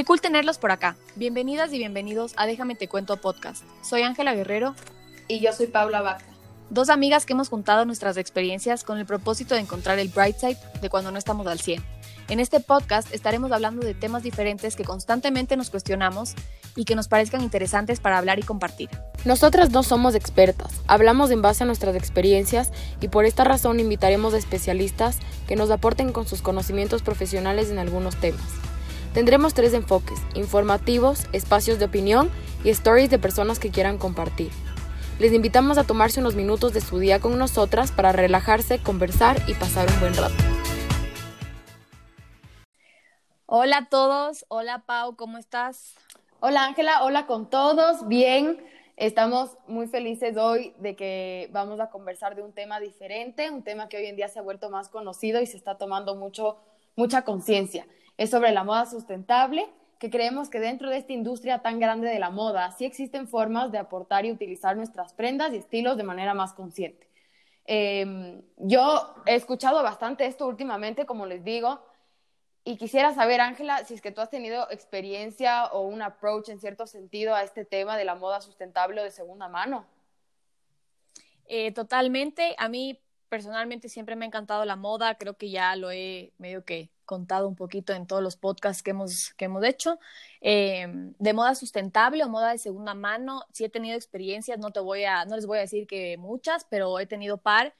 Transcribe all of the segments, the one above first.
Qué cool tenerlos por acá. Bienvenidas y bienvenidos a Déjame Te Cuento Podcast. Soy Ángela Guerrero. Y yo soy Paula Vaca. Dos amigas que hemos juntado nuestras experiencias con el propósito de encontrar el bright side de cuando no estamos al 100. En este podcast estaremos hablando de temas diferentes que constantemente nos cuestionamos y que nos parezcan interesantes para hablar y compartir. Nosotras no somos expertas, hablamos en base a nuestras experiencias y por esta razón invitaremos a especialistas que nos aporten con sus conocimientos profesionales en algunos temas. Tendremos tres enfoques, informativos, espacios de opinión y stories de personas que quieran compartir. Les invitamos a tomarse unos minutos de su día con nosotras para relajarse, conversar y pasar un buen rato. Hola a todos, hola Pau, ¿cómo estás? Hola Ángela, hola con todos, bien. Estamos muy felices hoy de que vamos a conversar de un tema diferente, un tema que hoy en día se ha vuelto más conocido y se está tomando mucho, mucha conciencia. Es sobre la moda sustentable, que creemos que dentro de esta industria tan grande de la moda sí existen formas de aportar y utilizar nuestras prendas y estilos de manera más consciente. Em, yo he escuchado bastante esto últimamente, como les digo, y quisiera saber, Ángela, si es que tú has tenido experiencia o un approach en cierto sentido a este tema de la moda sustentable o de segunda mano. Eh, totalmente. A mí personalmente siempre me ha encantado la moda. Creo que ya lo he medio que contado un poquito en todos los podcasts que hemos, que hemos hecho. Eh, de moda sustentable o moda de segunda mano, sí he tenido experiencias. No, te voy a, no les voy a decir que muchas, pero he tenido par.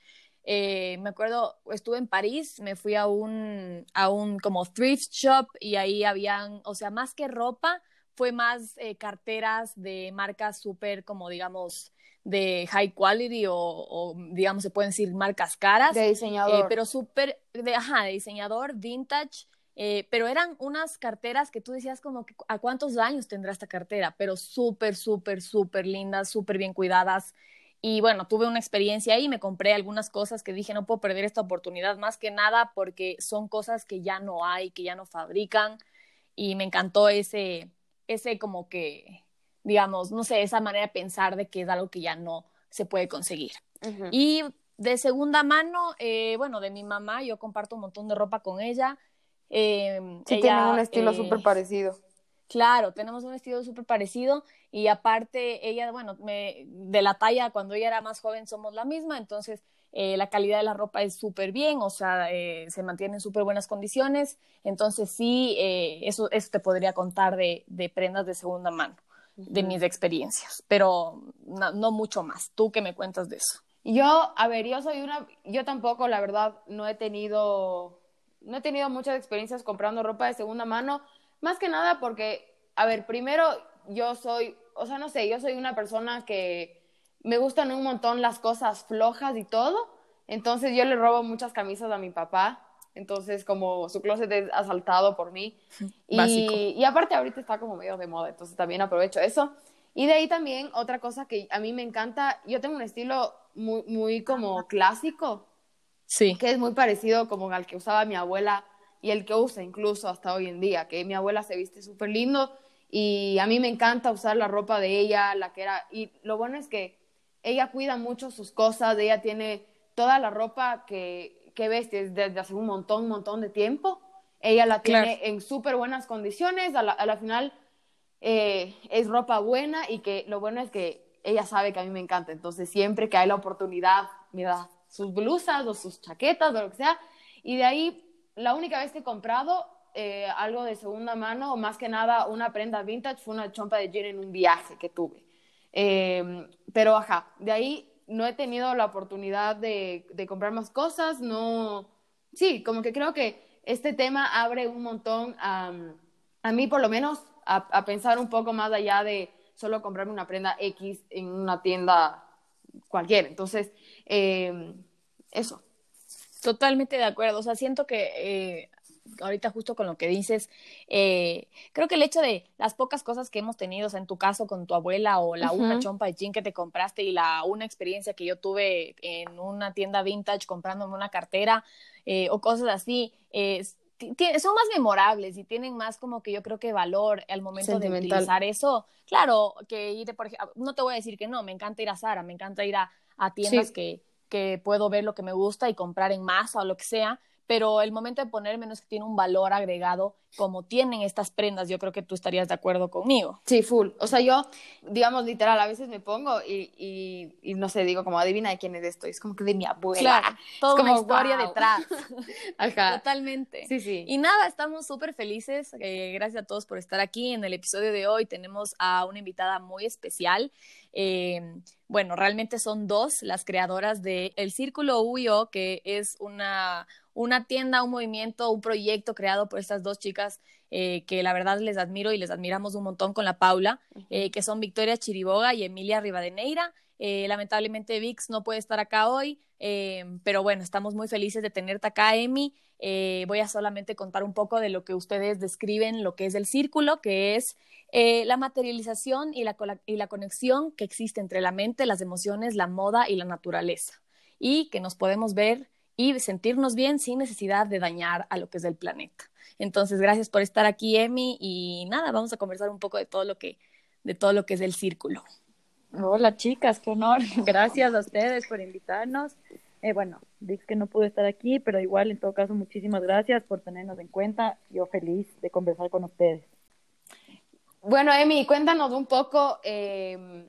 Eh, me acuerdo, estuve en París, me fui a un, a un como thrift shop y ahí habían, o sea, más que ropa, fue más eh, carteras de marcas súper, como digamos, de high quality o, digamos, se pueden decir marcas caras. De diseñador. Eh, pero súper, de, ajá, de diseñador, vintage. pero eran unas carteras que tú decías como que a cuántos años tendrá esta cartera, pero súper, súper, súper lindas, súper bien cuidadas. Y bueno, tuve una experiencia ahí, me compré algunas cosas que dije, no puedo perder esta oportunidad, más que nada porque son cosas que ya no hay, que ya no fabrican. Y me encantó ese, ese como que, digamos, no sé, esa manera de pensar de que es algo que ya no se puede conseguir. Y de segunda mano, eh, bueno, de mi mamá, yo comparto un montón de ropa con ella. Eh, sí, tienen un estilo eh, súper parecido. Claro, tenemos un estilo súper parecido y aparte ella, bueno, me, de la talla cuando ella era más joven somos la misma, entonces eh, la calidad de la ropa es súper bien, o sea, eh, se mantiene en súper buenas condiciones, entonces sí, eh, eso, eso te podría contar de, de prendas de segunda mano, de mis experiencias, pero no, no, mucho más. ¿Tú qué me cuentas de eso? Yo, a ver, yo soy una, yo tampoco, la verdad, no he tenido, no he tenido muchas experiencias comprando ropa de segunda mano, más que nada porque, a ver, primero yo soy, o sea, no sé, yo soy una persona que me gustan un montón las cosas flojas y todo. Entonces yo le robo muchas camisas a mi papá. Entonces como su closet es asaltado por mí. Y, y aparte ahorita está como medio de moda, entonces también aprovecho eso. Y de ahí también otra cosa que a mí me encanta, yo tengo un estilo muy, muy como clásico. Sí. Que es muy parecido como al que usaba mi abuela y el que usa incluso hasta hoy en día, que mi abuela se viste súper lindo y a mí me encanta usar la ropa de ella, la que era, y lo bueno es que ella cuida mucho sus cosas, ella tiene toda la ropa que, que ves desde hace un montón, montón de tiempo, ella la tiene en súper buenas condiciones, a la, final eh, es ropa buena y que lo bueno es que ella sabe que a mí me encanta, entonces siempre que hay la oportunidad me da sus blusas o sus chaquetas o lo que sea, y de ahí la única vez que he comprado eh, algo de segunda mano, o más que nada una prenda vintage, fue una chompa de jean en un viaje que tuve. Eh, pero ajá, de ahí no he tenido la oportunidad de, comprar más cosas, no, sí, como que creo que este tema abre un montón a, a mí por lo menos a, pensar un poco más allá de solo comprarme una prenda X en una tienda cualquiera. Entonces, eh, eso. Totalmente de acuerdo. O sea, siento que ahorita justo con lo que dices, eh, creo que el hecho de las pocas cosas que hemos tenido, o sea, en tu caso con tu abuela o la una chompa de jean que te compraste y la una experiencia que yo tuve en una tienda vintage comprándome una cartera eh, o cosas así, son más memorables y tienen más como que yo creo que valor al momento de utilizar eso. Claro, que ir, por ejemplo, no te voy a decir que no, me encanta ir a Sara, me encanta ir a, tiendas que, que puedo ver lo que me gusta y comprar en masa o lo que sea, pero el momento de ponerme no es que tiene un valor agregado como tienen estas prendas, yo creo que tú estarías de acuerdo conmigo. Sí, full. O sea, yo, digamos, literal, a veces me pongo y, y, y no sé, digo, como adivina de quién es esto, es como que de mi abuela. Claro, toda como, una historia wow. detrás. Ajá. Totalmente. Sí, sí. Y nada, estamos súper felices. eh, gracias a todos por estar aquí. En el episodio de hoy tenemos a una invitada muy especial. Eh, bueno, realmente son dos las creadoras de El Círculo UIO, que es una, una tienda, un movimiento, un proyecto creado por estas dos chicas eh, que la verdad les admiro y les admiramos un montón con la Paula, eh, que son Victoria Chiriboga y Emilia Rivadeneira. Eh, lamentablemente VIX no puede estar acá hoy, eh, pero bueno, estamos muy felices de tenerte acá, Emi. Voy a solamente contar un poco de lo que ustedes describen, lo que es el círculo, que es la materialización y la, y la conexión que existe entre la mente, las emociones, la moda y la naturaleza. Y que nos podemos ver y sentirnos bien sin necesidad de dañar a lo que es el planeta. Entonces, gracias por estar aquí, Emi, y nada, vamos a conversar un poco de todo lo que, de todo lo que es el círculo. Hola chicas, qué honor. Gracias a ustedes por invitarnos. Eh, bueno, Dix que no pude estar aquí, pero igual en todo caso muchísimas gracias por tenernos en cuenta. Yo feliz de conversar con ustedes. Bueno, Emi, cuéntanos un poco eh,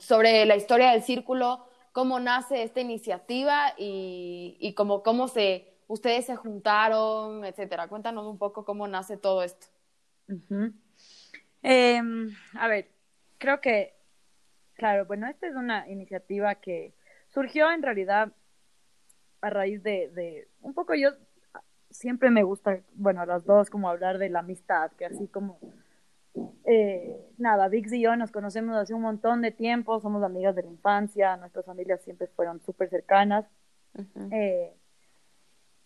sobre la historia del círculo, cómo nace esta iniciativa y, y cómo, cómo se, ustedes se juntaron, etcétera. Cuéntanos un poco cómo nace todo esto. Ujú. Eh, a ver, creo que, claro, bueno, esta es una iniciativa que surgió en realidad a raíz de, de un poco yo siempre me gusta, bueno, a las dos como hablar de la amistad, que así como eh, nada, Vix y yo nos conocemos hace un montón de tiempo, somos amigas de la infancia, nuestras familias siempre fueron súper cercanas. Eh,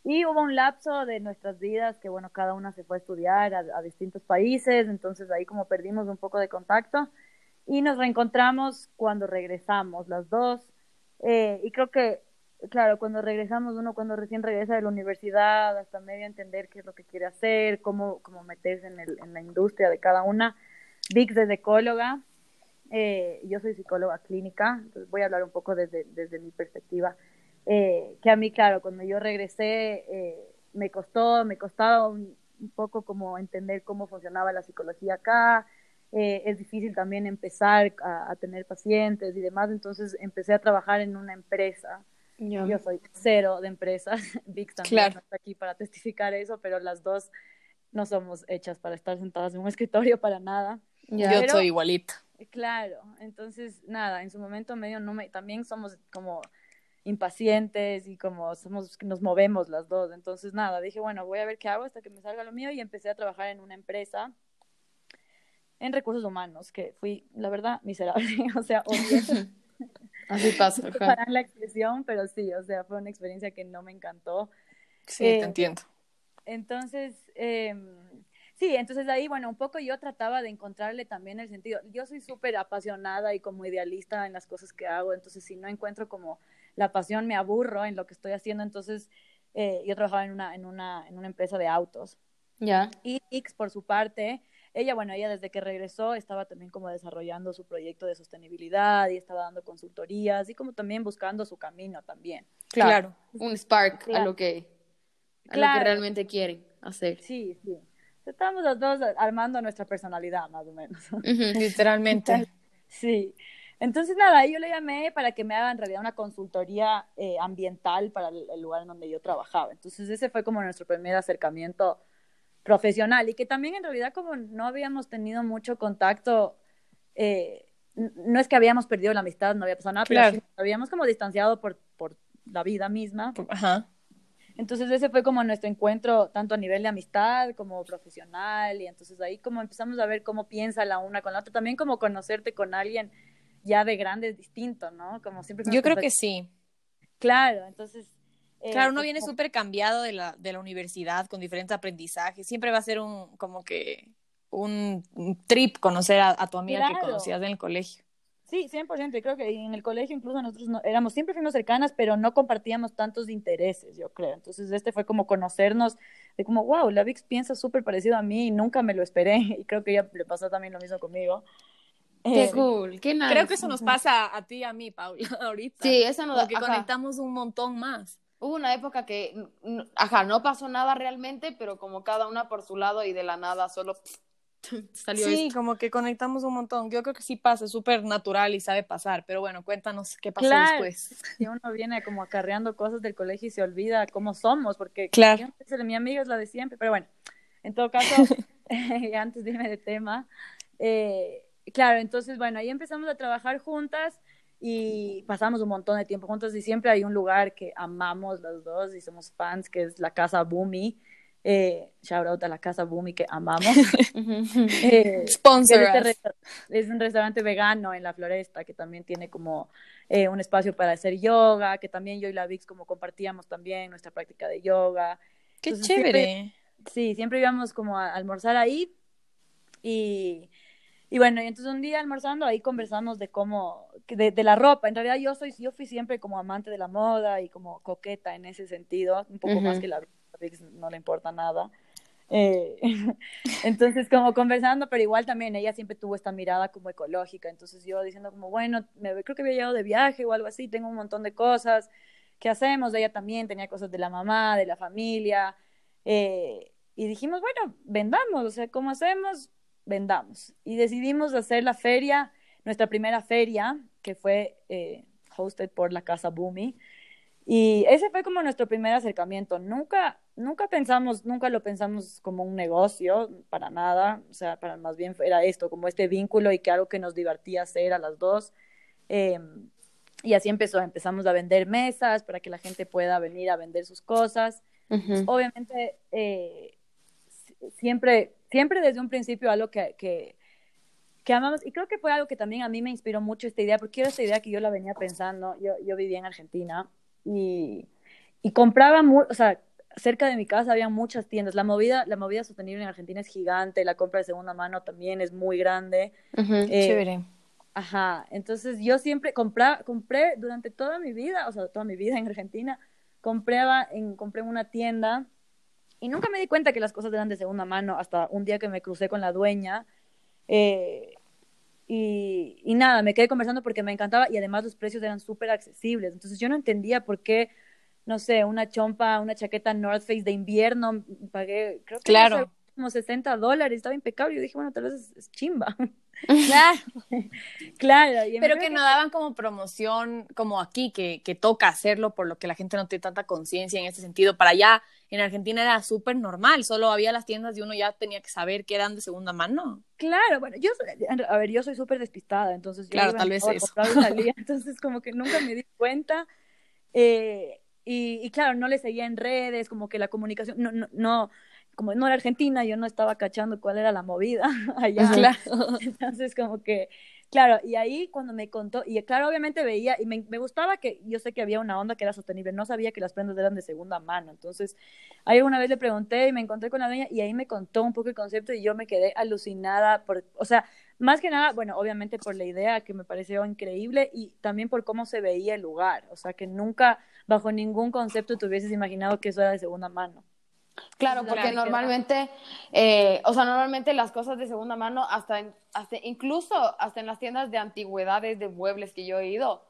y hubo un lapso de nuestras vidas que, bueno, cada una se fue a estudiar a, a distintos países, entonces ahí como perdimos un poco de contacto y nos reencontramos cuando regresamos las dos. Eh, y creo que, claro, cuando regresamos, uno cuando recién regresa de la universidad, hasta medio entender qué es lo que quiere hacer, cómo, cómo meterse en, el, en la industria de cada una. Vix es ecóloga, eh, yo soy psicóloga clínica, entonces voy a hablar un poco desde, desde mi perspectiva. Eh, que a mí, claro, cuando yo regresé, eh, me costó, me costaba un, poco como entender cómo funcionaba la psicología acá. Eh, es difícil también empezar a, a, tener pacientes y demás, entonces empecé a trabajar en una empresa. Yeah. Yo soy cero de empresas, Vix también claro. no está aquí para testificar eso, pero las dos no somos hechas para estar sentadas en un escritorio para nada. Yeah. Yo pero, soy igualita. Claro, entonces nada, en su momento medio no me, también somos como impacientes y como somos, nos movemos las dos. Entonces, nada, dije, bueno, voy a ver qué hago hasta que me salga lo mío y empecé a trabajar en una empresa en recursos humanos, que fui, la verdad, miserable. o sea, odié. Así pasa. Para la expresión, pero sí, o sea, fue una experiencia que no me encantó. Sí, eh, te entiendo. Entonces, eh, sí, entonces ahí, bueno, un poco yo trataba de encontrarle también el sentido. Yo soy súper apasionada y como idealista en las cosas que hago, entonces si no encuentro como la pasión, me aburro en lo que estoy haciendo, entonces eh, yo trabajaba en una, en, una, en una empresa de autos. Ya. Yeah. Y X, por su parte, ella, bueno, ella desde que regresó estaba también como desarrollando su proyecto de sostenibilidad y estaba dando consultorías y como también buscando su camino también. Claro, claro. un spark claro. a lo que a claro. lo que realmente quieren hacer. Sí, sí. Estamos los dos armando nuestra personalidad, más o menos. Uh -huh, literalmente. sí. Entonces, nada, yo le llamé para que me haga en realidad una consultoría eh, ambiental para el, el, lugar en donde yo trabajaba. Entonces, ese fue como nuestro primer acercamiento profesional y que también en realidad como no habíamos tenido mucho contacto, eh, no es que habíamos perdido la amistad, no había pasado nada, claro. pero habíamos como distanciado por, por la vida misma. Ajá. Entonces ese fue como nuestro encuentro tanto a nivel de amistad como profesional y entonces ahí como empezamos a ver cómo piensa la una con la otra, también como conocerte con alguien ya de grande es distinto, ¿no? Como siempre. Yo creo que sí. Claro, entonces. Eh, claro, uno viene súper cambiado de la, de la universidad con diferentes aprendizajes. Siempre va a ser un, como que, un, un trip conocer a, a tu amiga claro. que conocías en el colegio. Sí, 100%. Y creo que en el colegio incluso nosotros no, éramos, siempre fuimos cercanas, pero no compartíamos tantos intereses, yo creo. Entonces este fue como conocernos de como, wow, la Vix piensa súper parecido a mí y nunca me lo esperé. Y creo que ella le pasó también lo mismo conmigo. Qué eh, cool, qué nice. Creo que eso nos pasa a ti y a mí, Paula, ahorita. Sí, eso nos Porque ajá. conectamos un montón más. Hubo una época que, ajá, no pasó nada realmente, pero como cada una por su lado y de la nada solo salió Sí, como que conectamos un montón. Yo creo que sí pasa, es súper natural y sabe pasar, pero bueno, cuéntanos qué pasó Claro. después. Y uno viene como acarreando cosas del colegio y se olvida cómo somos, porque Claro. mi amiga es la de siempre, pero bueno, en todo caso, antes de irme de tema, eh, claro, entonces, bueno, ahí empezamos a trabajar juntas y pasamos un montón de tiempo juntas y siempre hay un lugar que amamos las dos y somos fans, que es la Casa Boomy. Eh, shout out a la Casa Boomy que amamos. Eh, Sponsor es, este es un restaurante vegano en la floresta que también tiene como eh, un espacio para hacer yoga, que también yo y la Vix como compartíamos también nuestra práctica de yoga. Qué Entonces, chévere. siempre- Sí, siempre íbamos como a almorzar ahí y, y bueno, y entonces un día almorzando ahí conversamos de cómo, de, de la ropa. En realidad yo soy, yo fui siempre como amante de la moda y como coqueta en ese sentido, un poco más que la Vix no le importa nada. Eh, entonces, como conversando, pero igual también ella siempre tuvo esta mirada como ecológica. Entonces, yo diciendo como, bueno, me, creo que había llegado de viaje o algo así, tengo un montón de cosas. ¿Qué hacemos? Ella también tenía cosas de la mamá, de la familia. eh, y dijimos, bueno, vendamos, o sea, ¿cómo hacemos? Vendamos. Y decidimos hacer la feria, nuestra primera feria, que fue eh, hosted por la Casa Boomy. Y ese fue como nuestro primer acercamiento. Nunca, nunca pensamos, nunca lo pensamos como un negocio, para nada. O sea, para más bien era esto, como este vínculo y que algo que nos divertía hacer a las dos. Eh, y así empezó. Empezamos a vender mesas para que la gente pueda venir a vender sus cosas. Ujú. Obviamente, eh, si- siempre, siempre desde un principio algo que, que, que amamos, y creo que fue algo que también a mí me inspiró mucho esta idea, porque era esta idea que yo la venía pensando, yo, yo vivía en Argentina y, y compraba, mu- o sea, cerca de mi casa había muchas tiendas, la movida, la movida sostenible en Argentina es gigante, la compra de segunda mano también es muy grande. Eh, Chévere. Ajá, entonces yo siempre compra, compré durante toda mi vida, o sea, toda mi vida en Argentina, compraba en, compré en una tienda y nunca me di cuenta que las cosas eran de segunda mano hasta un día que me crucé con la dueña eh, y, y nada, me quedé conversando porque me encantaba y además los precios eran súper accesibles, entonces yo no entendía por qué, no sé, una chompa, una chaqueta North Face de invierno, pagué, creo que Claro. Como 60 dólares, estaba impecable, yo dije, bueno, tal vez es, es chimba. Claro. Claro, y Pero que no daban como promoción como aquí, que, que toca hacerlo, por lo que la gente no tiene tanta conciencia en ese sentido. Para allá, en Argentina era súper normal, solo había las tiendas y uno ya tenía que saber que eran de segunda mano. Claro, bueno, yo, soy- a ver, yo soy súper despistada, entonces yo Claro, tal vez eso. salía, entonces como que nunca me di cuenta. eh, y, y claro, no le seguía en redes, como que la comunicación, no, no, no, como no era Argentina, yo no estaba cachando cuál era la movida allá. Claro. Entonces, como que, claro, y ahí cuando me contó, y claro, obviamente veía, y me, me gustaba que, yo sé que había una onda que era sostenible, no sabía que las prendas eran de segunda mano, entonces, ahí una vez le pregunté y me encontré con la dueña, y ahí me contó un poco el concepto, y yo me quedé alucinada, por, o sea, más que nada, bueno, obviamente por la idea que me pareció increíble, y también por cómo se veía el lugar, o sea, que nunca, bajo ningún concepto, te hubieses imaginado que eso era de segunda mano. Claro, porque normalmente, eh, o sea, normalmente las cosas de segunda mano, hasta, en- hasta incluso hasta en las tiendas de antigüedades, de muebles que yo he ido,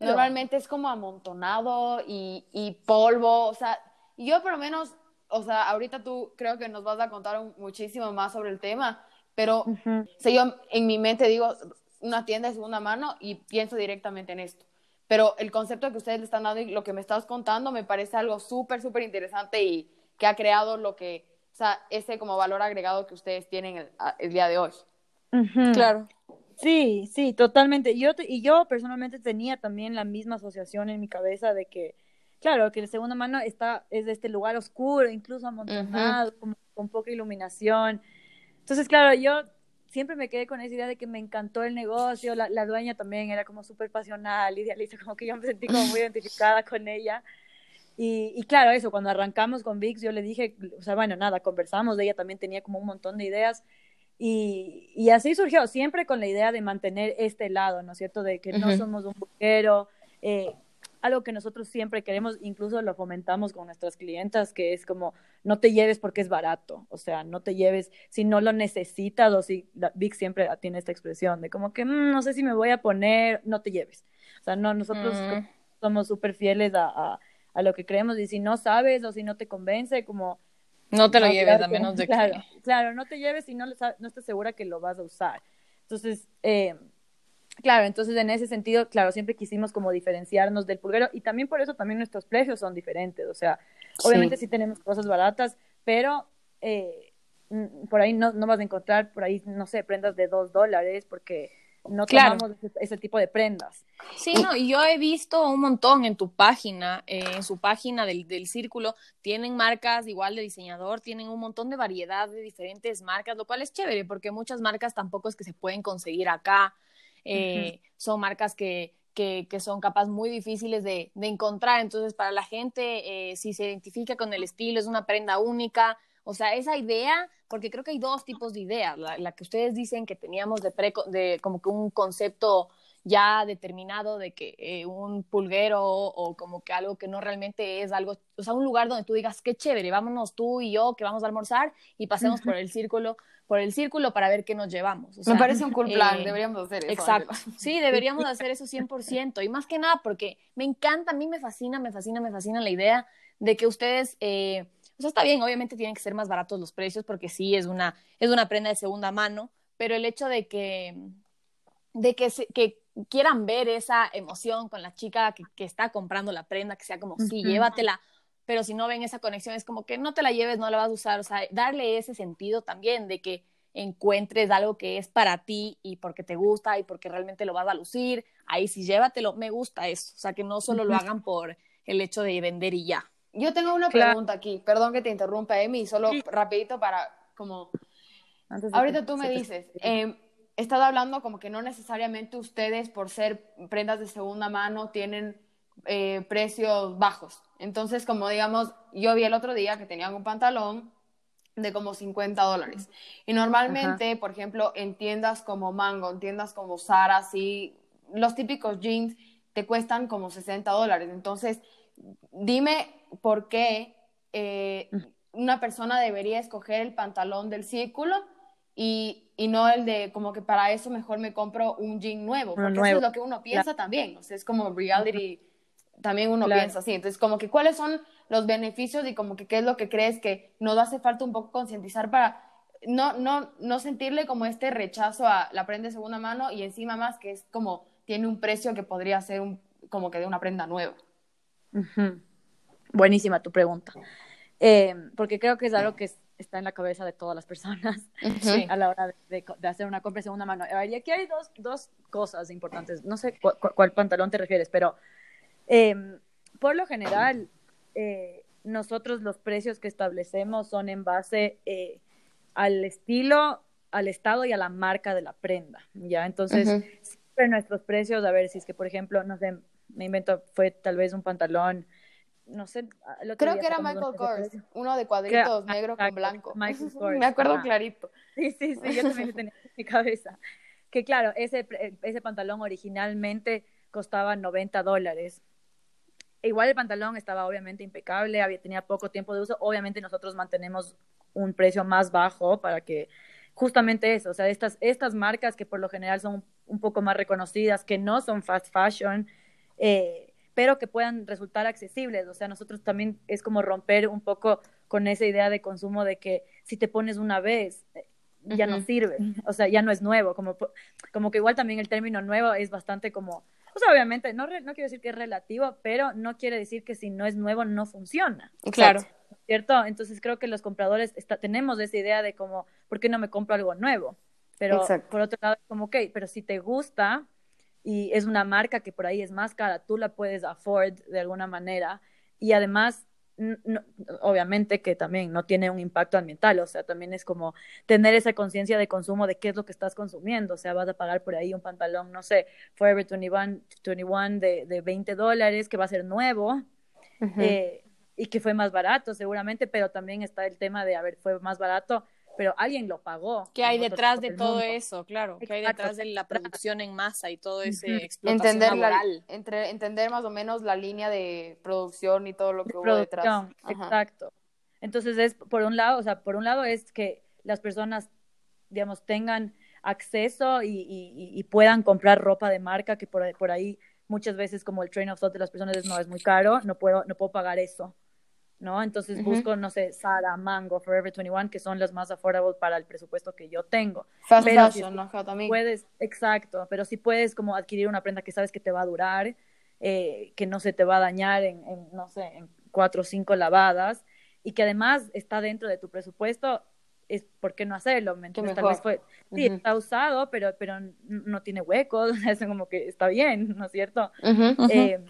normalmente es como amontonado y, y polvo, o sea, yo por lo menos, o sea, ahorita tú creo que nos vas a contar un- muchísimo más sobre el tema, pero Ujú. o sea, yo en mi mente digo una tienda de segunda mano y pienso directamente en esto. Pero el concepto que ustedes le están dando y lo que me estás contando me parece algo súper, súper interesante y que ha creado lo que, o sea, ese como valor agregado que ustedes tienen el, día de hoy. Claro. Sí, sí, totalmente. Yo te- y yo personalmente tenía también la misma asociación en mi cabeza de que, claro, que el segunda mano está, es de este lugar oscuro, incluso amontonado, con poca iluminación. Entonces, claro, yo siempre me quedé con esa idea de que me encantó el negocio, la, la dueña también era como súper pasional, idealista, como que yo me sentí como muy identificada con ella. Y, y claro, eso, cuando arrancamos con VIX, yo le dije, o sea, bueno, nada, conversamos, ella también tenía como un montón de ideas. Y, y así surgió, siempre con la idea de mantener este lado, ¿no es cierto? De que no Ujú. somos un buquero, eh, algo que nosotros siempre queremos, incluso lo fomentamos con nuestras clientas, que es como, no te lleves porque es barato, o sea, no te lleves si no lo necesitas o si, la, Vic siempre tiene esta expresión de como que, "Mm, no sé si me voy a poner, no te lleves. O sea, no, nosotros Mm. somos súper fieles a, a, a lo que creemos y si no sabes o si no te convence, como... No te lo no, lleves, claro a menos de claro, que... Claro, no te lleves si no, no estás segura que lo vas a usar. Entonces, eh, claro, entonces en ese sentido, claro, siempre quisimos como diferenciarnos del pulguero y también por eso también nuestros precios son diferentes. O sea, obviamente sí, tenemos cosas baratas, pero eh, por ahí no, no vas a encontrar, por ahí, no sé, prendas de dos dólares porque no Claro. tomamos ese, ese tipo de prendas. Sí, no, y yo he visto un montón en tu página, eh, en su página del, del círculo, tienen marcas igual de diseñador, tienen un montón de variedad de diferentes marcas, lo cual es chévere, porque muchas marcas tampoco es que se pueden conseguir acá, eh, son marcas que, que, que son capaz muy difíciles de, de encontrar, entonces para la gente, eh, si se identifica con el estilo, es una prenda única, o sea, esa idea, porque creo que hay dos tipos de ideas, la, la que ustedes dicen que teníamos de, pre, de como que un concepto ya determinado de que eh, un pulguero o como que algo que no realmente es algo, o sea, un lugar donde tú digas, qué chévere, vámonos tú y yo que vamos a almorzar y pasemos por el círculo, por el círculo para ver qué nos llevamos. O sea, Me parece un cool plan, eh, deberíamos hacer eso. Exacto. Sí, deberíamos hacer eso 100%. Y más que nada porque me encanta, a mí me fascina, me fascina, me fascina la idea de que ustedes, eh, sea, está bien, obviamente tienen que ser más baratos los precios porque sí, es una, es una prenda de segunda mano, pero el hecho de que, de que, se- que quieran ver esa emoción con la chica que, que está comprando la prenda, que sea como, sí, llévatela, pero si no ven esa conexión es como que no te la lleves, no la vas a usar, o sea, darle ese sentido también de que encuentres algo que es para ti y porque te gusta y porque realmente lo vas a lucir, ahí sí llévatelo, me gusta eso, o sea, que no solo lo hagan por el hecho de vender y ya. Yo tengo una Claro. pregunta aquí, perdón que te interrumpa, Emi, solo Sí. rapidito para como Antes Ahorita que tú me te- dices, eh, he estado hablando como que no necesariamente ustedes, por ser prendas de segunda mano, tienen eh, precios bajos. Entonces, como digamos, yo vi el otro día que tenían un pantalón de como 50 dólares. Y normalmente, por ejemplo, en tiendas como Mango, en tiendas como Zara, sí, los típicos jeans te cuestan como 60 dólares. Entonces, dime por qué eh, una persona debería escoger el pantalón del círculo y, y no el de como que para eso mejor me compro un jean nuevo, porque nuevo. eso es lo que uno piensa también, o sea, es como reality, también uno Claro. piensa así, entonces como que cuáles son los beneficios y como que qué es lo que crees que nos hace falta un poco concientizar para no, no, no sentirle como este rechazo a la prenda de segunda mano y encima más que es como tiene un precio que podría ser un, como que de una prenda nueva. Ujú. Buenísima tu pregunta. Eh, porque creo que es algo que es- está en la cabeza de todas las personas Sí. a la hora de, de- de hacer una compra de segunda mano. A ver, y aquí hay dos, dos cosas importantes. No sé cu- cu- cuál pantalón te refieres, pero eh, por lo general, eh, nosotros los precios que establecemos son en base eh, al estilo, al estado y a la marca de la prenda. ¿ya? Entonces, siempre nuestros precios, a ver, si es que, por ejemplo, no sé, me invento, fue tal vez un pantalón, no sé. otro Creo que era Michael Kors, uno de cuadritos Creo- negro con blanco. Michael Kors, Me acuerdo clarito. Sí, sí, sí, yo también lo tenía en mi cabeza. Que claro, ese, pre- ese pantalón originalmente costaba 90 dólares. Igual el pantalón estaba obviamente impecable, había, tenía poco tiempo de uso. Obviamente nosotros mantenemos un precio más bajo para que justamente eso, o sea, estas, estas marcas que por lo general son un poco más reconocidas, que no son fast fashion, eh, pero que puedan resultar accesibles. O sea, nosotros también es como romper un poco con esa idea de consumo de que si te pones una vez, eh, ya no sirve, o sea, ya no es nuevo, como, como que igual también el término nuevo es bastante como, o sea, obviamente, no, re- no quiero decir que es relativo, pero no quiere decir que si no es nuevo no funciona. Claro. ¿cierto? Entonces creo que los compradores está, tenemos esa idea de como, ¿por qué no me compro algo nuevo? Pero Exacto. por otro lado, como, ok, pero si te gusta y es una marca que por ahí es más cara, tú la puedes afford de alguna manera y además, no- obviamente que también no tiene un impacto ambiental, o sea, también es como tener esa conciencia de consumo de qué es lo que estás consumiendo, o sea, vas a pagar por ahí un pantalón, no sé, Forever 21, 21 de, de 20 dólares que va a ser nuevo, eh, y que fue más barato seguramente, pero también está el tema de, a ver, fue más barato, pero alguien lo pagó. ¿Qué hay detrás de todo mundo. eso? Claro, ¿qué hay detrás de la producción en masa y todo ese explotación entender, la, laboral? entre, entender más o menos la línea de producción y todo lo que de hubo detrás. Ajá. exacto. Entonces es por un lado, o sea, por un lado es que las personas, digamos, tengan acceso y, y- y puedan comprar ropa de marca que por, por ahí muchas veces como el train of thought de las personas es, no, es muy caro, no puedo, no puedo pagar eso, ¿no? Entonces busco, no sé, Sara, Mango, Forever 21, que son las más affordable para el presupuesto que yo tengo. Fast Pero fashion, si ¿no? También. Puedes, exacto, pero si puedes como adquirir una prenda que sabes que te va a durar, eh, que no se te va a dañar en, en, no sé, en cuatro o cinco lavadas, y que además está dentro de tu presupuesto, es ¿por qué no hacerlo? ¿Me entiendes? Tal vez fue, sí, está usado, pero, pero no tiene huecos, es como que está bien, ¿no es cierto? Eh,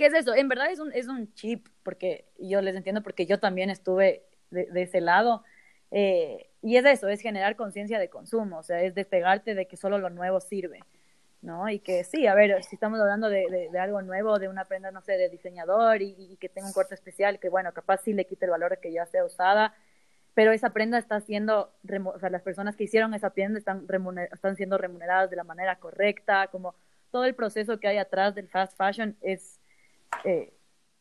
¿Qué es eso? En verdad es un, es un chip, porque yo les entiendo, porque yo también estuve de, de ese lado. eh, y es eso, es generar conciencia de consumo, o sea, es despegarte de que solo lo nuevo sirve, ¿no? Y que sí, a ver, si estamos hablando de, de, algo nuevo, de una prenda, no sé, de diseñador y, y que tenga un corte especial, que bueno, capaz sí le quite el valor que ya sea usada, pero esa prenda está siendo, o sea, las personas que hicieron esa prenda están, remuner- están siendo remuneradas de la manera correcta, como todo el proceso que hay atrás del fast fashion es eh,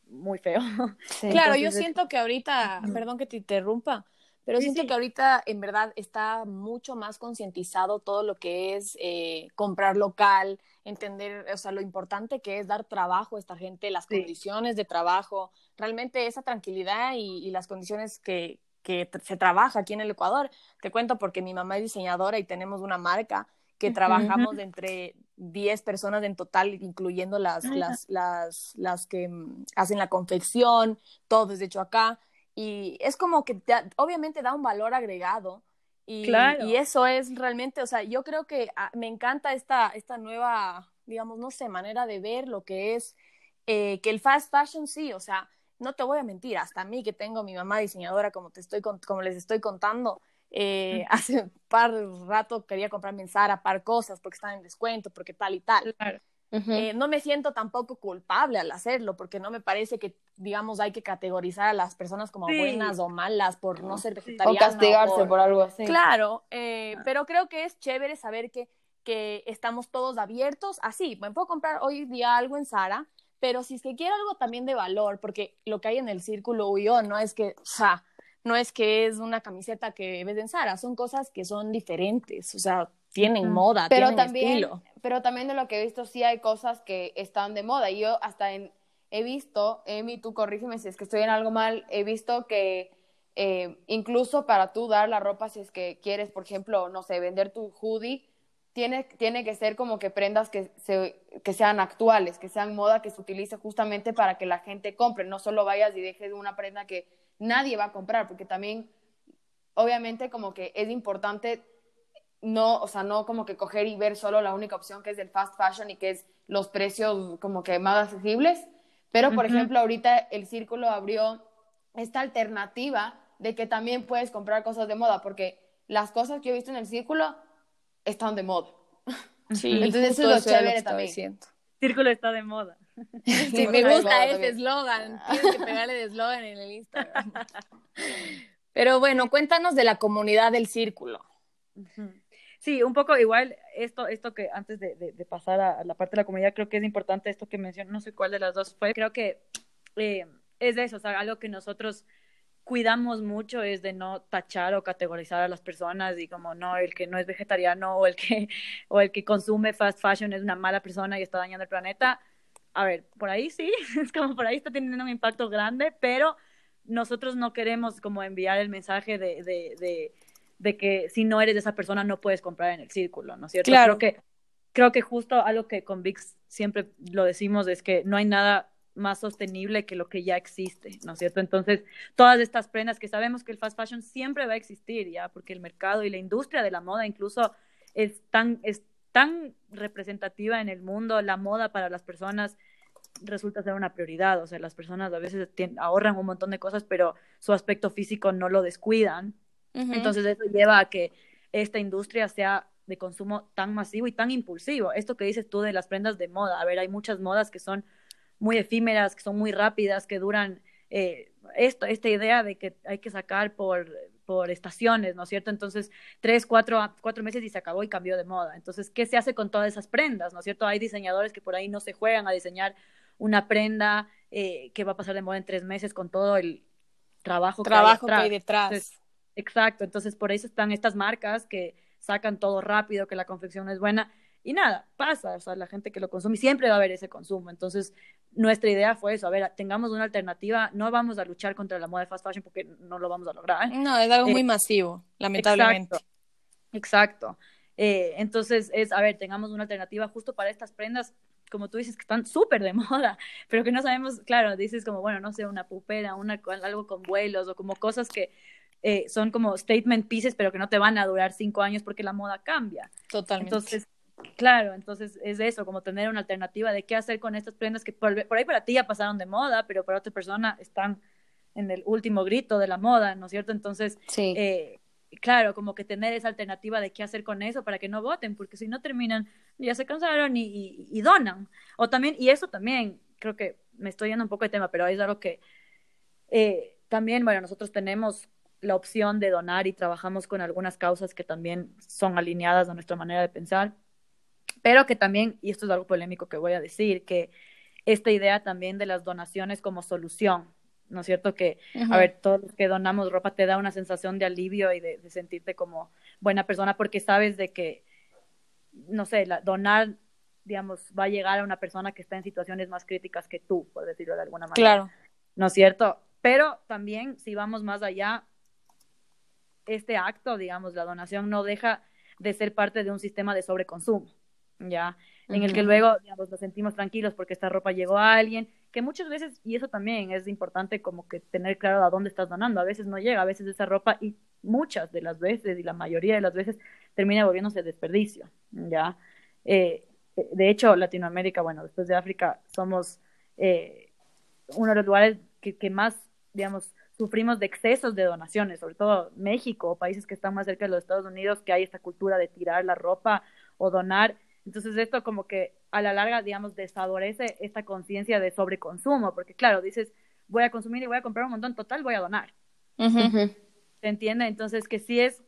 muy feo. Sí. Claro, yo Entonces, siento que ahorita, perdón que te interrumpa, pero Sí, siento sí. que ahorita en verdad está mucho más concientizado todo lo que es eh, comprar local, entender, o sea, lo importante que es dar trabajo a esta gente, las Sí. condiciones de trabajo, realmente esa tranquilidad y, y las condiciones que, que se trabaja aquí en el Ecuador. Te cuento porque mi mamá es diseñadora y tenemos una marca que trabajamos entre 10 personas en total, incluyendo las, las, las, las que mm, hacen la confección, todo es hecho acá. Y es como que te- obviamente da un valor agregado. Y, Claro. y eso es realmente, o sea, yo creo que ah, me encanta esta, esta nueva, digamos, no sé, manera de ver lo que es eh, que el fast fashion sí, o sea, no te voy a mentir, hasta a mí que tengo mi mamá diseñadora, como, te estoy, con- como les estoy contando, eh, hace un par de rato quería comprarme en Zara par cosas porque están en descuento, porque tal y tal. Claro. Ujú. Eh, no me siento tampoco culpable al hacerlo, porque no me parece que, digamos, hay que categorizar a las personas como Sí. buenas o malas por no ser o vegetariana. castigarse por- por algo así. Claro, eh, Ah. pero creo que es chévere saber que, que estamos todos abiertos. Así, me puedo comprar hoy día algo en Sara, pero si es que quiero algo también de valor, porque lo que hay en el círculo huyó no es que, o sea, no es que es una camiseta que ves en Sara, son cosas que son diferentes, o sea, tienen moda, pero tienen también, estilo. pero también de lo que he visto sí hay cosas que están de moda. Y yo hasta en, he visto, Emi, tú corrígeme si es que estoy en algo mal, he visto que eh, incluso para tú dar la ropa, si es que quieres, por ejemplo, no sé, vender tu hoodie, tiene, tiene que ser como que prendas que, se, que sean actuales, que sean moda, que se utilice justamente para que la gente compre, no solo vayas y dejes una prenda que nadie va a comprar, porque también, obviamente, como que es importante no, o sea, no como que coger y ver solo la única opción que es del fast fashion y que es los precios como que más accesibles. Pero, por ejemplo, ahorita el círculo abrió esta alternativa de que también puedes comprar cosas de moda, porque las cosas que yo he visto en el círculo están de moda. Sí, Entonces, eso es lo chévere que estaba también. diciendo. Círculo está de moda. Sí, me gusta ese eslogan. Tienes que pegarle de eslogan en el Instagram. Pero bueno, cuéntanos de la comunidad del círculo. Sí, un poco igual esto, esto que antes de, de- de pasar a, la parte de la comunidad, creo que es importante esto que mencioné, no sé cuál de las dos fue, creo que eh, es de eso, o sea, algo que nosotros cuidamos mucho es de no tachar o categorizar a las personas y como no, el que no es vegetariano o el que, o el que consume fast fashion es una mala persona y está dañando el planeta. A ver, por ahí sí, es como por ahí está teniendo un impacto grande, pero nosotros no queremos como enviar el mensaje de, de, de, de que si no eres de esa persona no puedes comprar en el círculo, ¿no es cierto? Claro. Creo que, creo que justo algo que con VIX siempre lo decimos es que no hay nada más sostenible que lo que ya existe, ¿no es cierto? Entonces, todas estas prendas que sabemos que el fast fashion siempre va a existir, ya, porque el mercado y la industria de la moda incluso es tan, es tan representativa en el mundo, la moda para las personas resulta ser una prioridad, o sea, las personas a veces ahorran un montón de cosas, pero su aspecto físico no lo descuidan, entonces eso lleva a que esta industria sea de consumo tan masivo y tan impulsivo. Esto que dices tú de las prendas de moda, a ver, hay muchas modas que son muy efímeras, que son muy rápidas, que duran eh, esto, esta idea de que hay que sacar por, por estaciones, ¿no es cierto? Entonces, tres, cuatro, cuatro meses y se acabó y cambió de moda. Entonces, ¿qué se hace con todas esas prendas, ¿no es cierto? Hay diseñadores que por ahí no se juegan a diseñar una prenda eh, que va a pasar de moda en tres meses con todo el trabajo, Trabajo que que hay hay atrás. detrás. Entonces, Exacto, entonces por eso están estas marcas que sacan todo rápido, que la confección es buena. y nada, pasa, o sea, la gente que lo consume siempre va a haber ese consumo. Entonces, nuestra idea fue eso, a ver, tengamos una alternativa, no vamos a luchar contra la moda de fast fashion porque no lo vamos a lograr. No, es algo muy eh, masivo, lamentablemente. Exacto. Eh, entonces, es, a ver, tengamos una alternativa justo para estas prendas como tú dices, que están súper de moda, pero que no sabemos, claro, dices como, bueno, no sé, una pupera, una, algo con vuelos o como cosas que eh, son como statement pieces, pero que no te van a durar cinco años porque la moda cambia. Totalmente. Entonces, claro, entonces es eso, como tener una alternativa de qué hacer con estas prendas que por, ahí para ti ya pasaron de moda, pero para otra persona están en el último grito de la moda, ¿no es cierto? Entonces, sí. eh, claro, como que tener esa alternativa de qué hacer con eso para que no voten, porque si no terminan, ya se cansaron y, y, donan. O también, y eso también, creo que me estoy yendo un poco de tema, pero es algo que eh, también, bueno, nosotros tenemos la opción de donar y trabajamos con algunas causas que también son alineadas a nuestra manera de pensar, pero que también, y esto es algo polémico que voy a decir, que esta idea también de las donaciones como solución, ¿no es cierto? Que, a ver, todos los que donamos ropa te da una sensación de alivio y de, sentirte como buena persona porque sabes de que, no sé, la, donar, digamos, va a llegar a una persona que está en situaciones más críticas que tú, por decirlo de alguna manera. Claro. ¿No es cierto? Pero también, si vamos más allá, este acto, digamos, la donación no deja de ser parte de un sistema de sobreconsumo, ¿ya? En el que luego, digamos, nos sentimos tranquilos porque esta ropa llegó a alguien que muchas veces, y eso también es importante como que tener claro a dónde estás donando, a veces no llega, a veces esa ropa y muchas de las veces y la mayoría de las veces termina volviéndose desperdicio, ¿ya? Eh, de hecho, Latinoamérica, bueno, después de África, somos eh, uno de los lugares que, que, más, digamos, sufrimos de excesos de donaciones, sobre todo México, países que están más cerca de los Estados Unidos, que hay esta cultura de tirar la ropa o donar, entonces esto como que a la larga, digamos, desfavorece esta conciencia de sobreconsumo, porque claro, dices, voy a consumir y voy a comprar un montón, total, voy a donar. ¿Se entiende? Entonces que sí es,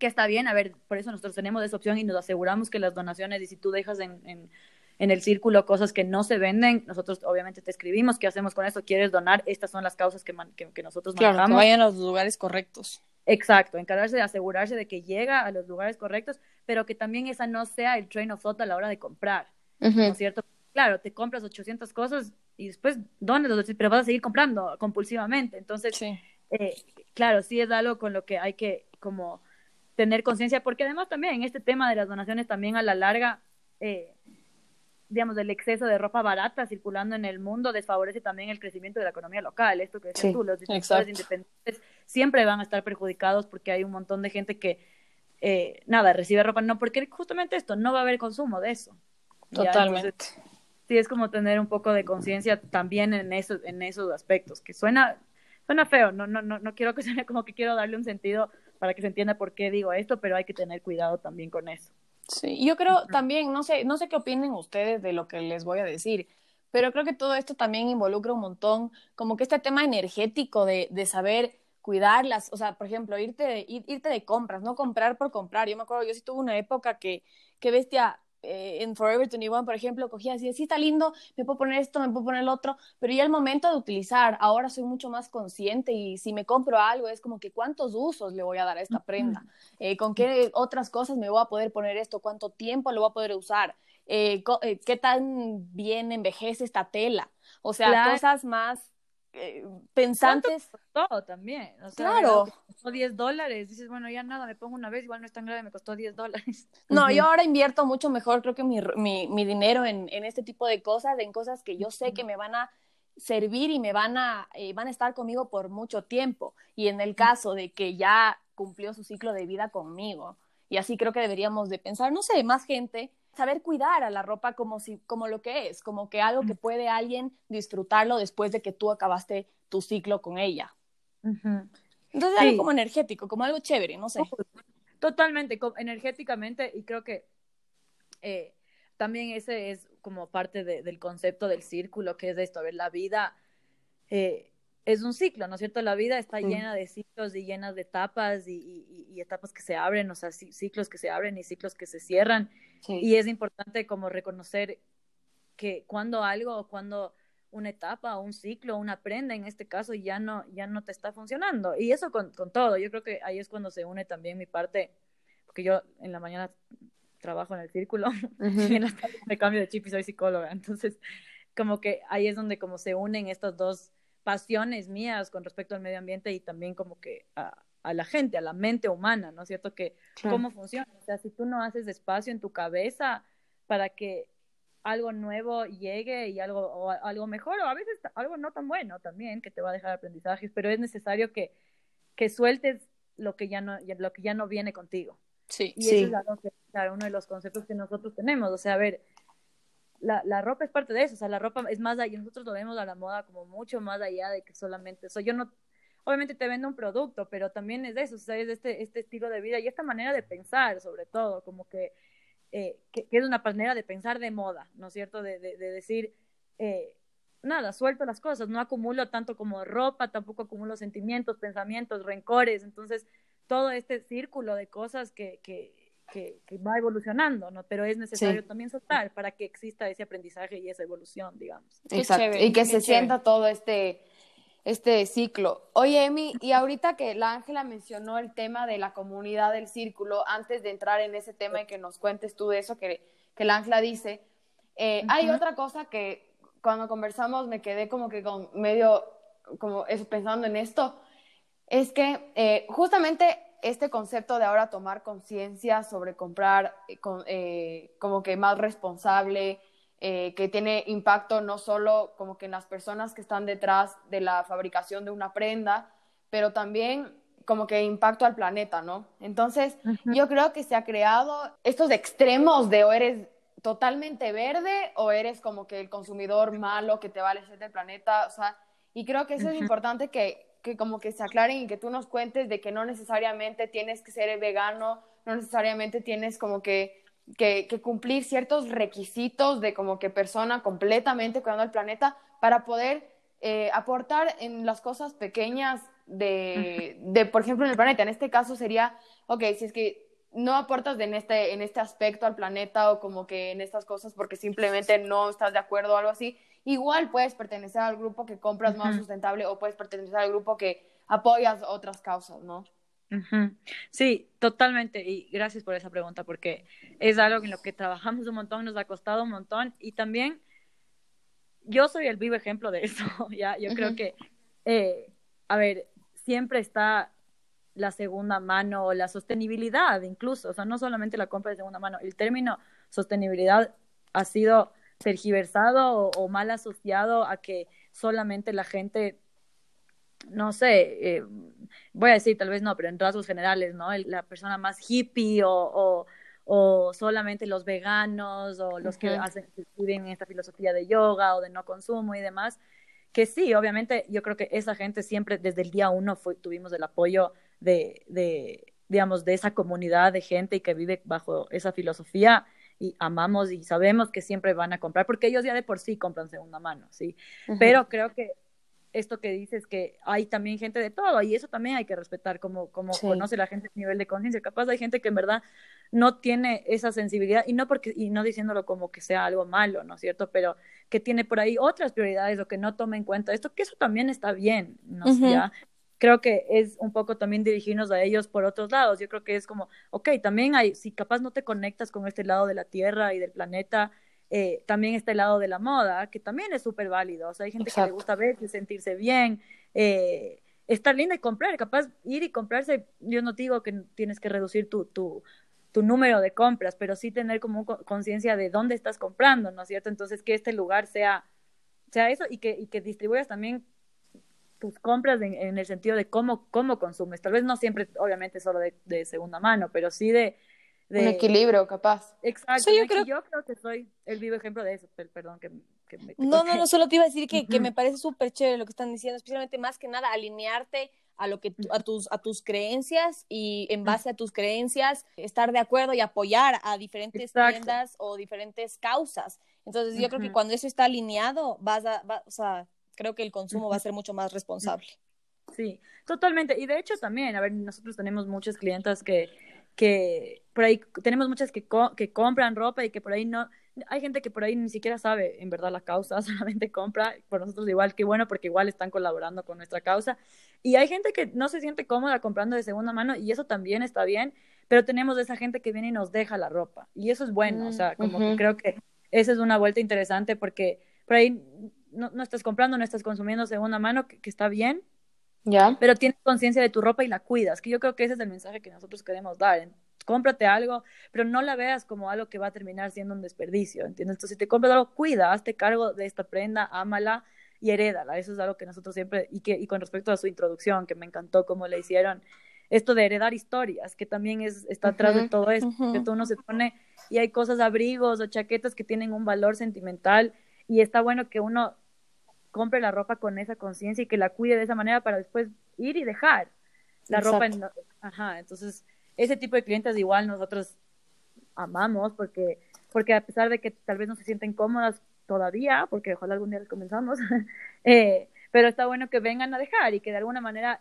que está bien, a ver, por eso nosotros tenemos esa opción y nos aseguramos que las donaciones, y si tú dejas en, en, en el círculo cosas que no se venden, nosotros obviamente te escribimos, ¿qué hacemos con eso? ¿Quieres donar? Estas son las causas que, que, que nosotros claro, que vayan a los lugares correctos. Exacto, encargarse de asegurarse de que llega a los lugares correctos, pero que también esa no sea el train of thought a la hora de comprar, ¿no es cierto? Claro, te compras 800 cosas y después dones los pero vas a seguir comprando compulsivamente. Entonces, eh, claro, sí es algo con lo que hay que como tener conciencia, porque además también en este tema de las donaciones también a la larga eh, digamos, el exceso de ropa barata circulando en el mundo desfavorece también el crecimiento de la economía local. Esto que decías tú, los distribuidores independientes siempre van a estar perjudicados porque hay un montón de gente que, eh, nada, recibe ropa, no, porque justamente esto, no va a haber consumo de eso. Totalmente. sí, es como tener un poco de conciencia también en, eso, en esos aspectos, que suena, suena feo, no, no, no, no quiero que suene como que quiero darle un sentido para que se entienda por qué digo esto, pero hay que tener cuidado también con eso. Sí, yo creo también, no sé, no sé qué opinen ustedes de lo que les voy a decir, pero creo que todo esto también involucra un montón, como que este tema energético de, de saber cuidarlas, o sea, por ejemplo, irte de, irte de compras, no comprar por comprar. Yo me acuerdo, yo sí tuve una época que, que bestia, eh, en Forever 21, por ejemplo, cogía así, sí está lindo, me puedo poner esto, me puedo poner el otro, pero ya el momento de utilizar, ahora soy mucho más consciente y si me compro algo es como que cuántos usos le voy a dar a esta prenda, eh, con qué otras cosas me voy a poder poner esto, cuánto tiempo lo voy a poder usar, eh, qué tan bien envejece esta tela, o sea, cosas más eh, pensantes. Todo también. O sea, claro. Costó 10 dólares. Dices, bueno, ya nada, me pongo una vez, igual no es tan grave, me costó 10 dólares. No, yo ahora invierto mucho mejor, creo que mi, mi, mi dinero en, en, este tipo de cosas, en cosas que yo sé que me van a servir y me van a, eh, van a estar conmigo por mucho tiempo. Y en el caso de que ya cumplió su ciclo de vida conmigo. Y así creo que deberíamos de pensar, no sé, más gente saber cuidar a la ropa como, si, como lo que es, como que algo que puede alguien disfrutarlo después de que tú acabaste tu ciclo con ella. Entonces, algo como energético, como algo chévere, no sé. Totalmente, energéticamente, y creo que eh, también ese es como parte del concepto del círculo, que es esto, a ver, la vida eh, es un ciclo, ¿no es cierto? La vida está llena de ciclos y llenas de etapas y, y, etapas que se abren, o sea, ciclos que se abren y ciclos que se cierran. Y es importante como reconocer que cuando algo, cuando una etapa, un ciclo, una prenda en este caso ya no, ya no te está funcionando. Y eso con, con todo, yo creo que ahí es cuando se une también mi parte, porque yo en la mañana trabajo en el círculo y en las tardes me cambio de chip y soy psicóloga. Entonces, como que ahí es donde como se unen estas dos pasiones mías con respecto al medio ambiente y también como que a, a la gente, a la mente humana, ¿no es cierto? Que cómo funciona. O sea, si tú no haces espacio en tu cabeza para que algo nuevo llegue y algo, o algo mejor, o a veces algo no tan bueno también, que te va a dejar aprendizajes, pero es necesario que, que sueltes lo que ya no, lo que ya no viene contigo. Sí, y ese es claro, uno de los conceptos que nosotros tenemos. O sea, a ver, la, la, ropa es parte de eso, o sea, la ropa es más allá, nosotros lo vemos a la moda como mucho más allá de que solamente eso. Yo no, obviamente te vendo un producto, pero también es de eso, o sea, es de este, este estilo de vida y esta manera de pensar, sobre todo, como que, eh, que, es una manera de pensar de moda, ¿no es cierto? De, de, decir, eh, nada, suelto las cosas, no acumulo tanto como ropa, tampoco acumulo sentimientos, pensamientos, rencores, entonces todo este círculo de cosas que, que, que, va evolucionando, ¿no? Pero es necesario también soltar para que exista ese aprendizaje y esa evolución, digamos. Exacto, y que se sienta todo este este ciclo. Oye, Emi, y ahorita que la Ángela mencionó el tema de la comunidad del círculo, antes de entrar en ese tema y que nos cuentes tú de eso que, que la Ángela dice, eh, hay otra cosa que cuando conversamos me quedé como que con medio, como eso, pensando en esto, es que eh, justamente este concepto de ahora tomar conciencia sobre comprar eh, como que más responsable, eh, que tiene impacto no solo como que en las personas que están detrás de la fabricación de una prenda, pero también como que impacto al planeta, ¿no? Entonces, yo creo que se ha creado estos extremos de o eres totalmente verde o eres como que el consumidor malo que te va a del planeta, o sea, y creo que eso es importante que, que como que se aclaren y que tú nos cuentes de que no necesariamente tienes que ser vegano, no necesariamente tienes como que que, cumplir ciertos requisitos de como que persona completamente cuidando al planeta para poder eh, aportar en las cosas pequeñas de, de, por ejemplo, en el planeta. En este caso sería, ok, si es que no aportas en este, en este aspecto al planeta o como que en estas cosas porque simplemente no estás de acuerdo o algo así, igual puedes pertenecer al grupo que compras más sustentable o puedes pertenecer al grupo que apoyas otras causas, ¿no? Sí, totalmente. Y gracias por esa pregunta, porque es algo en lo que trabajamos un montón, nos ha costado un montón. Y también yo soy el vivo ejemplo de eso. ya, yo creo que, eh, a ver, siempre está la segunda mano o la sostenibilidad, incluso, o sea, no solamente la compra de segunda mano. El término sostenibilidad ha sido tergiversado o mal asociado a que solamente la gente no sé, eh, voy a decir tal vez no, pero en rasgos generales, ¿no? la persona más hippie o, o, solamente los veganos o los que hacen, viven esta filosofía de yoga o de no consumo y demás, que sí, obviamente yo creo que esa gente siempre desde el día uno fue, tuvimos el apoyo de, de, digamos, de esa comunidad de gente que vive bajo esa filosofía y amamos y sabemos que siempre van a comprar, porque ellos ya de por sí compran segunda mano, ¿sí? Pero creo que esto que dices que hay también gente de todo y eso también hay que respetar como, como conoce la gente a nivel de conciencia. Capaz hay gente que en verdad no tiene esa sensibilidad y no porque y no diciéndolo como que sea algo malo, ¿no es cierto? Pero que tiene por ahí otras prioridades o que no tome en cuenta esto, que eso también está bien, ¿no? ¿Ya? Creo que es un poco también dirigirnos a ellos por otros lados. Yo creo que es como, ok, también hay, si capaz no te conectas con este lado de la Tierra y del planeta, eh, también está el lado de la moda, que también es súper válido. O sea, hay gente que le gusta verse, sentirse bien, eh, estar linda y comprar. Capaz ir y comprarse, yo no digo que tienes que reducir tu, tu, tu número de compras, pero sí tener como conciencia de dónde estás comprando, ¿no es cierto? Entonces, que este lugar sea, sea eso y que, y que distribuyas también tus compras en, en el sentido de cómo, cómo consumes. Tal vez no siempre, obviamente, solo de, de segunda mano, pero sí de un equilibrio, capaz. Exacto. yo, creo... yo creo que soy el vivo ejemplo de eso. Perdón que, me... No, no, no, solo te iba a decir que, que me parece súper chévere lo que están diciendo, especialmente más que nada alinearte a lo que a tus a tus creencias y en base a tus creencias estar de acuerdo y apoyar a diferentes tiendas o diferentes causas. Entonces, yo creo que cuando eso está alineado, vas a o sea, creo que el consumo va a ser mucho más responsable. Sí, totalmente. Y de hecho también, a ver, nosotros tenemos muchas clientas que que por ahí tenemos muchas que, que compran ropa y que por ahí no, hay gente que por ahí ni siquiera sabe en verdad la causa, solamente compra, por nosotros igual, que bueno, porque igual están colaborando con nuestra causa. Y hay gente que no se siente cómoda comprando de segunda mano y eso también está bien, pero tenemos esa gente que viene y nos deja la ropa. Y eso es bueno, o Mm, sea, como que ujú. creo que esa es una vuelta interesante porque por ahí no, no estás comprando, no estás consumiendo segunda mano, que, que está bien, ¿Ya? pero tienes conciencia de tu ropa y la cuidas, que yo creo que ese es el mensaje que nosotros queremos dar. Cómprate algo, pero no la veas como algo que va a terminar siendo un desperdicio, ¿entiendes? Entonces, si te compras algo, cuida, hazte cargo de esta prenda, ámala y herédala. Eso es algo que nosotros siempre, y, que, y con respecto a su introducción, que me encantó cómo le hicieron, esto de heredar historias, que también es, está atrás de todo esto, ujú. que uno se pone y hay cosas, abrigos o chaquetas que tienen un valor sentimental y está bueno que uno compre la ropa con esa conciencia y que la cuide de esa manera para después ir y dejar la ropa en... Ajá, entonces ese tipo de clientes igual nosotros amamos porque, porque a pesar de que tal vez no se sienten cómodas todavía, porque ojalá algún día les comenzamos, eh, pero está bueno que vengan a dejar y que de alguna manera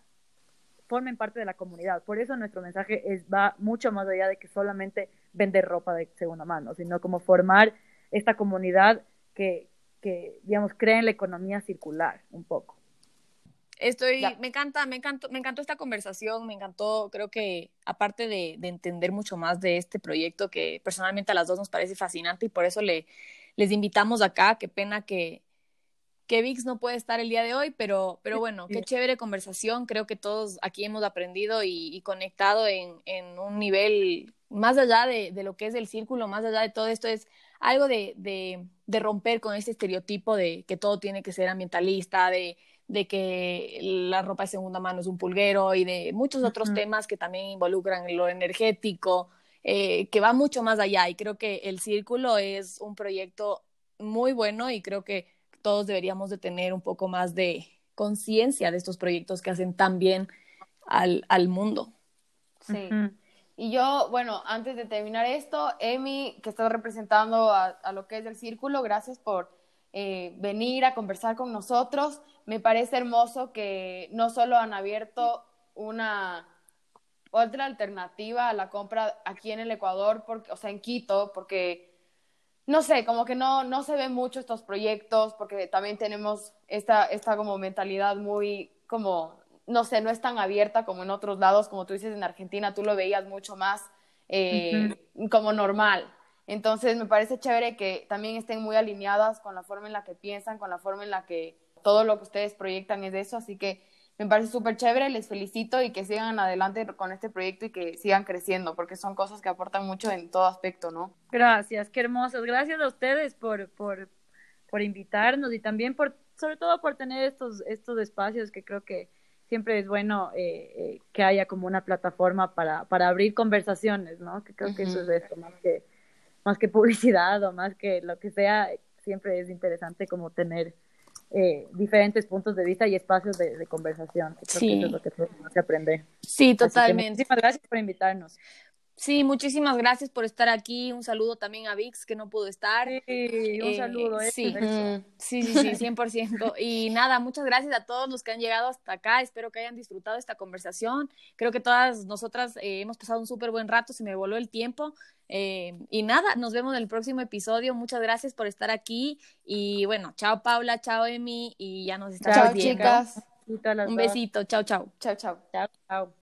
formen parte de la comunidad. Por eso nuestro mensaje es, va mucho más allá de que solamente vender ropa de segunda mano, sino como formar esta comunidad que, que digamos, cree en la economía circular un poco. Estoy, Ya. me encanta, me encantó, me encantó esta conversación, me encantó, creo que aparte de, de entender mucho más de este proyecto que personalmente a las dos nos parece fascinante y por eso le, les invitamos acá, qué pena que, que VIX no puede estar el día de hoy, pero, pero bueno, qué chévere conversación, creo que todos aquí hemos aprendido y, y conectado en, en un nivel más allá de, de lo que es el círculo, más allá de todo esto, es algo de, de, de romper con este estereotipo de que todo tiene que ser ambientalista, de que la ropa de segunda mano es un pulguero y de muchos otros temas que también involucran lo energético, eh, que va mucho más allá. Y creo que el Círculo es un proyecto muy bueno y creo que todos deberíamos de tener un poco más de conciencia de estos proyectos que hacen tan bien al, al mundo. Sí. Y yo, bueno, antes de terminar esto, Emi, que está representando a, a lo que es el círculo, gracias por eh, venir a conversar con nosotros. Me parece hermoso que no solo han abierto una otra alternativa a la compra aquí en el Ecuador, porque, o sea, en Quito, porque no sé, como que no, no se ven mucho estos proyectos, porque también tenemos esta, esta como mentalidad muy como no sé, no es tan abierta como en otros lados, como tú dices en Argentina, tú lo veías mucho más eh, como normal. Entonces me parece chévere que también estén muy alineadas con la forma en la que piensan, con la forma en la que todo lo que ustedes proyectan es eso, así que me parece súper chévere, les felicito y que sigan adelante con este proyecto y que sigan creciendo, porque son cosas que aportan mucho en todo aspecto, ¿no? Gracias, qué hermosos. Gracias a ustedes por, por, por invitarnos y también por, sobre todo por tener estos, estos espacios que creo que siempre es bueno eh, eh, que haya como una plataforma para, para abrir conversaciones, ¿no? Que creo que eso es esto, más que, más que publicidad o más que lo que sea, siempre es interesante como tener eh, diferentes puntos de vista y espacios de, de conversación. Creo Sí. que eso es lo que tenemos que aprender. Sí, totalmente. muchísimas gracias por invitarnos. Sí, muchísimas gracias por estar aquí. Un saludo también a Vix, que no pudo estar. Sí, un Eh, saludo. eh, sí. Sí, sí, sí, 100%. Y nada, muchas gracias a todos los que han llegado hasta acá. Espero que hayan disfrutado esta conversación. Creo que todas nosotras eh, hemos pasado un súper buen rato, se me voló el tiempo. Eh, y nada, nos vemos en el próximo episodio. Muchas gracias por estar aquí. Y bueno, chao Paula, chao Emi, y ya nos estamos Chao, viendo. chicas. A las Un besito, chao, chao. Chao, chao. Chao, chao.